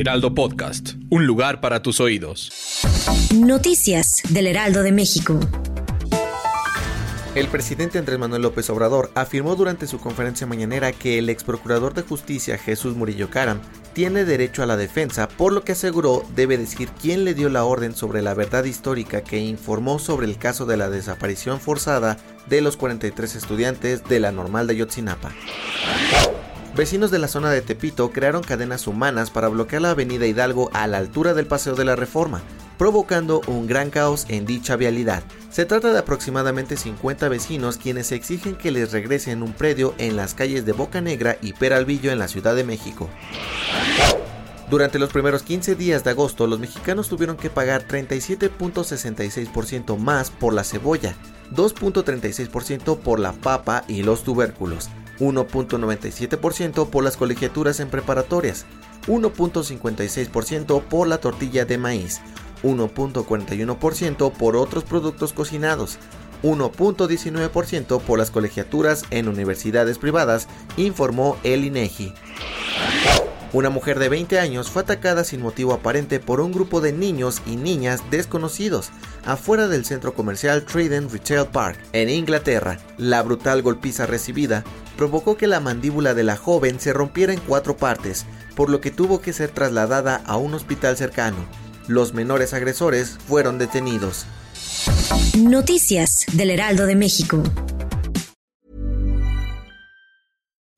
Heraldo Podcast. Un lugar para tus oídos. Noticias del Heraldo de México. El presidente Andrés Manuel López Obrador afirmó durante su conferencia mañanera que el ex procurador de justicia Jesús Murillo Caram tiene derecho a la defensa, por lo que aseguró debe decir quién le dio la orden sobre la verdad histórica que informó sobre el caso de la desaparición forzada de los 43 estudiantes de la normal de Yotzinapa. Vecinos de la zona de Tepito crearon cadenas humanas para bloquear la avenida Hidalgo a la altura del Paseo de la Reforma, provocando un gran caos en dicha vialidad. Se trata de aproximadamente 50 vecinos quienes exigen que les regresen un predio en las calles de Boca Negra y Peralvillo en la Ciudad de México. Durante los primeros 15 días de agosto, los mexicanos tuvieron que pagar 37.66% más por la cebolla, 2.36% por la papa y los tubérculos, 1.97% por las colegiaturas en preparatorias, 1.56% por la tortilla de maíz, 1.41% por otros productos cocinados, 1.19% por las colegiaturas en universidades privadas, informó el INEGI. Una mujer de 20 años fue atacada sin motivo aparente por un grupo de niños y niñas desconocidos afuera del centro comercial Trident Retail Park, en Inglaterra. La brutal golpiza recibida provocó que la mandíbula de la joven se rompiera en cuatro partes, por lo que tuvo que ser trasladada a un hospital cercano. Los menores agresores fueron detenidos. Noticias del Heraldo de México.